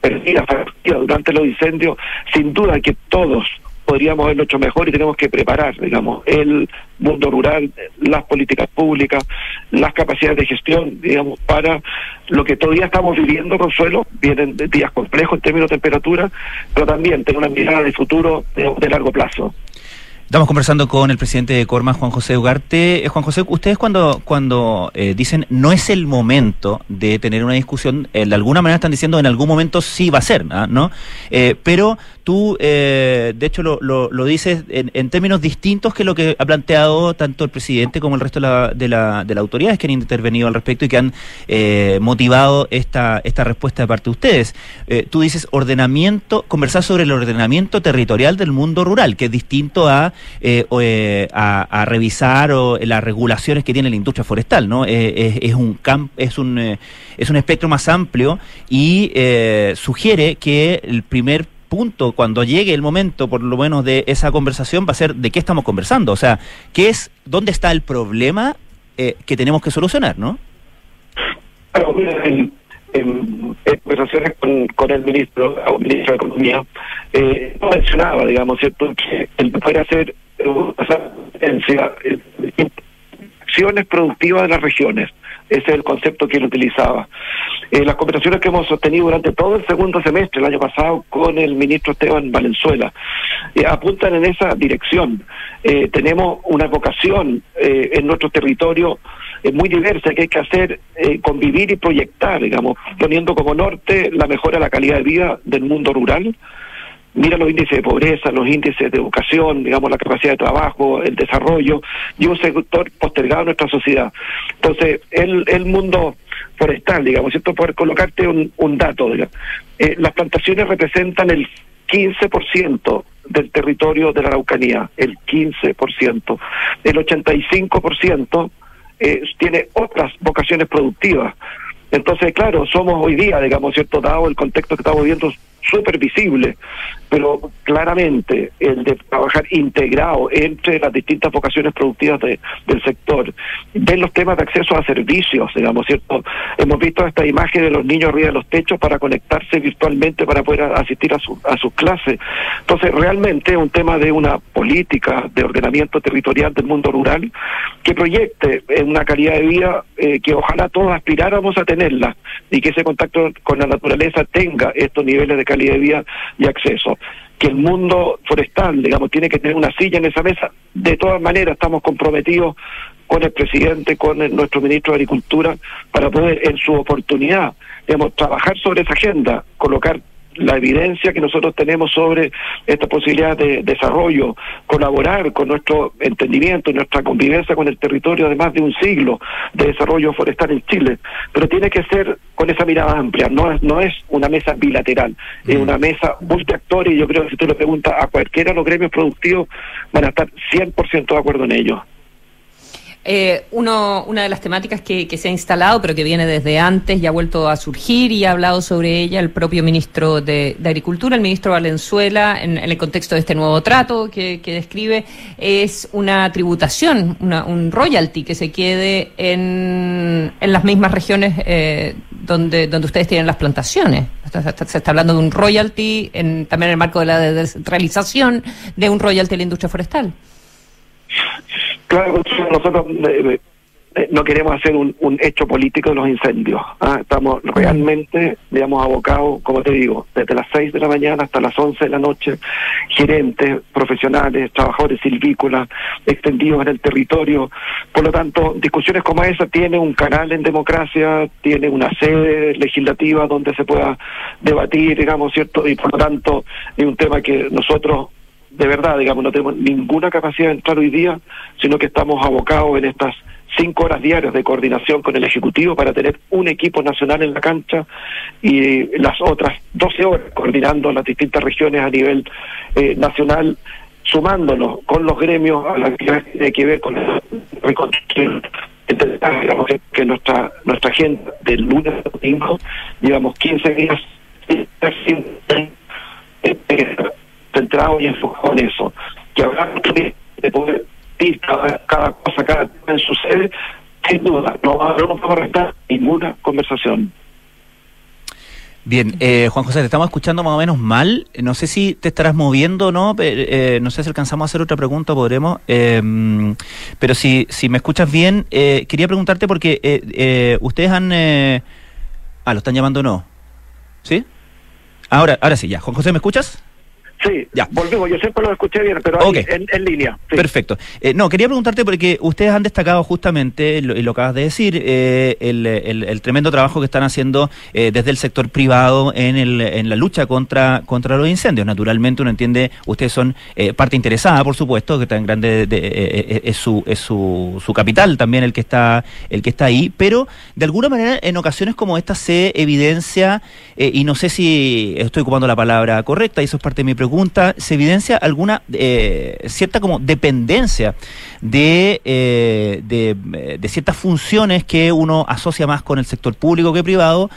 perdidas durante los incendios, sin duda que todos podríamos haberlo hecho mejor y tenemos que preparar, digamos, el mundo rural, las políticas públicas, las capacidades de gestión, digamos, para lo que todavía estamos viviendo, Consuelo, vienen días complejos en términos de temperatura, pero también tener una mirada de futuro de largo plazo. Estamos conversando con el presidente de Corma, Juan José Ugarte. Eh, Juan José, ustedes cuando, cuando eh, dicen no es el momento de tener una discusión, eh, de alguna manera están diciendo en algún momento sí va a ser, ¿ah? ¿no? pero tú, de hecho, lo, lo, dices en, términos distintos que lo que ha planteado tanto el presidente como el resto de la, de la, de autoridades que han intervenido al respecto y que han motivado esta, esta respuesta de parte de ustedes. tú dices ordenamiento, conversar sobre el ordenamiento territorial del mundo rural, que es distinto a eh, eh, a, revisar o, las regulaciones que tiene la industria forestal, ¿no? Eh, es, un es un es un espectro más amplio y sugiere que el primer punto cuando llegue el momento por lo menos de esa conversación va a ser de qué estamos conversando, o sea, qué es dónde está el problema que tenemos que solucionar, ¿no? en, conversaciones con, con, el ministro, el ministro de Economía, eh, mencionaba, digamos, ¿cierto?, que el poder hacer eh, acciones productivas de las regiones. Ese es el concepto que él utilizaba. Eh, las conversaciones que hemos sostenido durante todo el segundo semestre, el año pasado, con el ministro Esteban Valenzuela, eh, apuntan en esa dirección. Eh, tenemos una vocación eh, en nuestro territorio muy diversa que hay que hacer, convivir y proyectar, digamos, poniendo como norte la mejora de la calidad de vida del mundo rural. Mira los índices de pobreza, los índices de educación, digamos, la capacidad de trabajo, el desarrollo y un sector postergado en nuestra sociedad. Entonces, el, el mundo forestal, digamos, ¿cierto? Por colocarte un, un dato, digamos. Eh, las plantaciones representan el 15% del territorio de la Araucanía, el 15%. El 85% eh, tiene otras vocaciones productivas. Entonces, claro, somos hoy día, digamos, ¿cierto? Dado el contexto que estamos viviendo, súper visible, pero claramente el de trabajar integrado entre las distintas vocaciones productivas de- del sector, ven los temas de acceso a servicios, digamos, ¿cierto? Hemos visto esta imagen de los niños arriba de los techos para conectarse virtualmente para poder asistir a, su- a sus clases. Entonces, realmente es un tema de una política de ordenamiento territorial del mundo rural que proyecte una calidad de vida eh, que ojalá todos aspiráramos a tenerla y que ese contacto con la naturaleza tenga estos niveles de calidad de vida y acceso. Que el mundo forestal, digamos, tiene que tener una silla en esa mesa. De todas maneras, estamos comprometidos con el presidente, con nuestro ministro de Agricultura, para poder, en su oportunidad, digamos, trabajar sobre esa agenda, colocar la evidencia que nosotros tenemos sobre esta posibilidad de desarrollo, colaborar con nuestro entendimiento, nuestra convivencia con el territorio de más de un siglo de desarrollo forestal en Chile, pero tiene que ser con esa mirada amplia, no es, no es una mesa bilateral, es una mesa multiactor y yo creo que si tú le preguntas a cualquiera de los gremios productivos van a estar 100% de acuerdo en ello. Eh, uno, una de las temáticas que, se ha instalado, pero que viene desde antes y ha vuelto a surgir y ha hablado sobre ella el propio ministro de, de Agricultura, el ministro Valenzuela, en, en el contexto de este nuevo trato que, describe, es una tributación, una, un royalty que se quede en, las mismas regiones eh, donde, donde ustedes tienen las plantaciones. Se está- hablando de un royalty, en, también en el marco de la descentralización, de un royalty a la industria forestal. Claro, nosotros eh, eh, no queremos hacer un, un hecho político de los incendios. ¿ah? Estamos realmente, digamos, abocados, como te digo, desde las 6 de la mañana hasta las 11 de la noche, gerentes, profesionales, trabajadores silvícolas, extendidos en el territorio. Por lo tanto, discusiones como esa tiene un canal en democracia, tiene una sede legislativa donde se pueda debatir, digamos, ¿cierto? Y por lo tanto, es un tema que nosotros de verdad, digamos, no tenemos ninguna capacidad de entrar hoy día, sino que estamos abocados en estas cinco horas diarias de coordinación con el Ejecutivo para tener un equipo nacional en la cancha y las otras 12 horas coordinando las distintas regiones a nivel eh, nacional, sumándonos con los gremios a la que tiene que ver con la reconstrucción. Digamos que nuestra nuestra agenda del lunes al domingo llevamos 15 días eh, centrado y enfocado en eso. Que oportunidad de poder ir cada, cada cosa, cada tema en su sede, sin duda, no, no nos vamos a restar ninguna conversación. Bien, eh, Juan José, te estamos escuchando más o menos mal. No sé si te estarás moviendo o no. pe- eh, no sé si alcanzamos a hacer otra pregunta, podremos. Eh, pero si, si me escuchas bien, eh, quería preguntarte porque eh, eh, ustedes han... ah, lo están llamando no. ¿Sí? Ahora, ahora sí, ya. Juan José, ¿me escuchas? Sí, Ya. volvimos, yo siempre lo escuché bien, pero ahí en, en línea. sí. Perfecto. Eh, no, quería preguntarte porque ustedes han destacado justamente, lo- y lo acabas de decir, eh, el, el- el tremendo trabajo que están haciendo eh, desde el sector privado en, el, en la lucha contra, contra los incendios. Naturalmente uno entiende, ustedes son eh, parte interesada, por supuesto, que tan grande de- es, su, es su, su capital también el que está el que está ahí, pero de alguna manera en ocasiones como esta se evidencia, y no sé si estoy ocupando la palabra correcta, y eso es parte de mi pregunta, se evidencia alguna eh, cierta como dependencia de, eh, eh, de ciertas funciones que uno asocia más con el sector público que privado,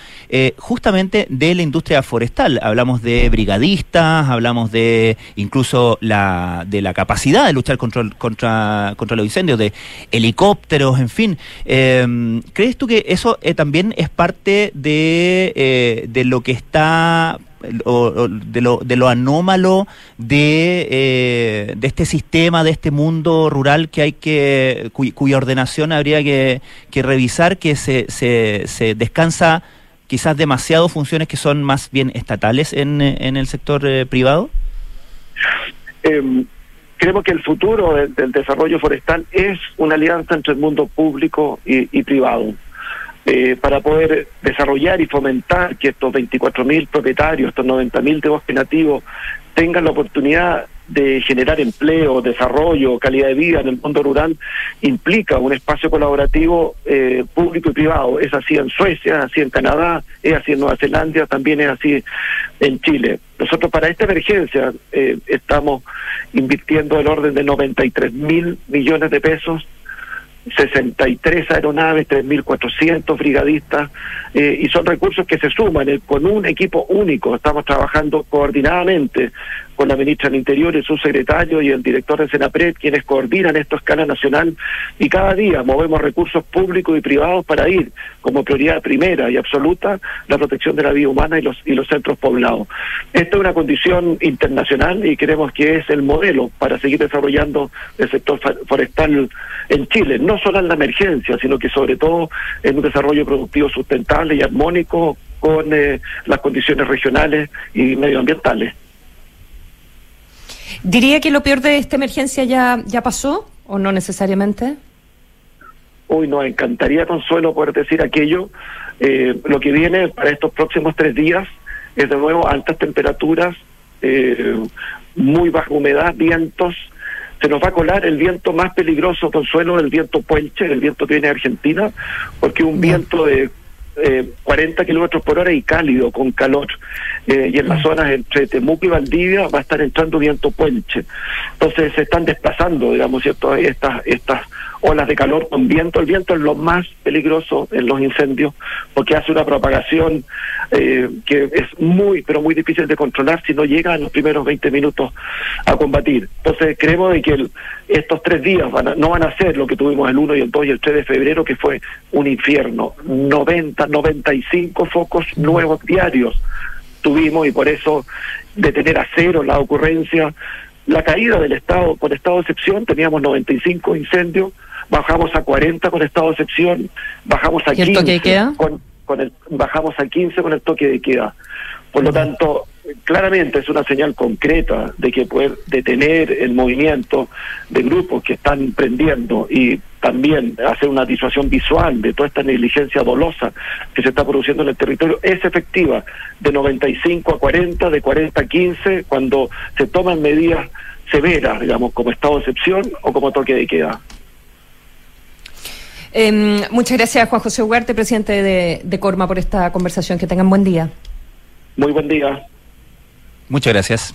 justamente de la industria forestal. Hablamos de brigadistas, hablamos de incluso la, de la capacidad de luchar contra, contra, contra los incendios, de helicópteros, en fin. Eh, ¿Crees tú que eso también es parte de, de lo que está de, lo, anómalo de, eh, de este sistema, de este mundo rural que hay que, cuy- cuya ordenación habría que, revisar, que se, se, descansa quizás demasiado funciones que son más bien estatales en, el sector eh, privado? Eh, creemos que el futuro del, desarrollo forestal es una alianza entre el mundo público y privado. Eh, para poder desarrollar y fomentar que estos 24.000 propietarios, estos 90.000 de bosque nativo, tengan la oportunidad de generar empleo, desarrollo, calidad de vida en el mundo rural, implica un espacio colaborativo eh, público y privado. Es así en Suecia, es así en Canadá, es así en Nueva Zelanda, también es así en Chile. Nosotros para esta emergencia eh, estamos invirtiendo el orden de 93 mil millones de pesos 63 aeronaves, 3.400 brigadistas, eh, y son recursos que se suman eh, con un equipo único. Estamos trabajando coordinadamente con la ministra del Interior, el subsecretario y el director de Senapred, quienes coordinan esto a escala nacional, y cada día movemos recursos públicos y privados para ir como prioridad primera y absoluta la protección de la vida humana y los, y los centros poblados. Esta es una condición internacional y creemos que es el modelo para seguir desarrollando el sector forestal en Chile, no solo en la emergencia, sino que sobre todo en un desarrollo productivo sustentable y armónico con eh, las condiciones regionales y medioambientales. ¿Diría que lo peor de esta emergencia ya, ya pasó o no necesariamente? Uy, nos encantaría, Consuelo, poder decir aquello. Eh, lo que viene para estos próximos tres días es de nuevo altas temperaturas, eh, muy baja humedad, vientos. Se nos va a colar el viento más peligroso, Consuelo, el viento puelche, el viento que viene de Argentina, porque un viento de eh, 40 kilómetros por hora y cálido, con calor. Eh, y en las zonas entre Temuco y Valdivia va a estar entrando viento puelche. Entonces se están desplazando, digamos, ¿cierto? Estas, estas olas de calor con viento. El viento es lo más peligroso en los incendios porque hace una propagación eh, que es muy, pero muy difícil de controlar si no llega en los primeros 20 minutos a combatir. Entonces creemos de que el- estos tres días van a- no van a ser lo que tuvimos el 1 y el 2 y el 3 de febrero, que fue un infierno. 90, 95 focos nuevos diarios tuvimos y por eso detener a cero la ocurrencia, la caída del estado, con estado de excepción teníamos 95 incendios, bajamos a 40 con estado de excepción, bajamos a ¿Y el 15 toque de queda? con, con el, bajamos a 15 con el toque de queda. Por lo tanto, claramente es una señal concreta de que poder detener el movimiento de grupos que están prendiendo y también hacer una disuasión visual de toda esta negligencia dolosa que se está produciendo en el territorio es efectiva de 95 a 40, de 40 a 15, cuando se toman medidas severas, digamos, como estado de excepción o como toque de queda. Em, muchas gracias, Juan José Huarte, presidente de, de Corma, por esta conversación. Que tengan buen día. Muy buen día. Muchas gracias.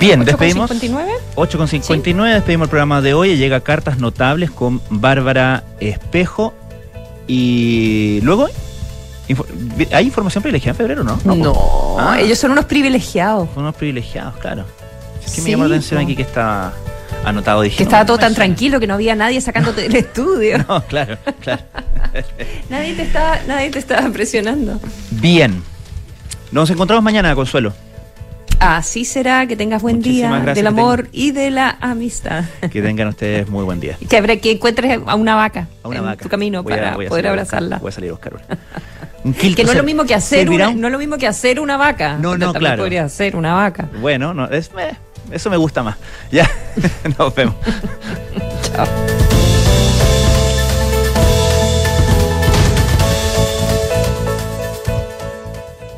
Bien, despedimos. 8.59. 8.59, despedimos el programa de hoy. Llega Cartas Notables con Bárbara Espejo. Y luego, ¿hay información privilegiada en febrero, no? No, Ah. ellos son unos privilegiados. Son unos privilegiados, claro. Es que me Sí, llamó la atención aquí que está anotado. Dije, Que estaba no todo tan tranquilo que no había nadie sacándote del estudio. No, claro, claro. Nadie te estaba, nadie te estaba presionando. Bien. Nos encontramos mañana, Consuelo. Así será, que tengas buen Muchísimas día del amor y de la amistad. Que tengan ustedes muy buen día. Que, habrá, que encuentres a una vaca A una en vaca. tu camino Voy para a poder abrazarla. voy a salir a buscar una. Un Que no es lo mismo que hacer una, no es lo mismo que hacer una vaca. No, no, claro. podría ser una vaca. Bueno, no, es, eh, eso me gusta más. Ya, nos vemos. Chao.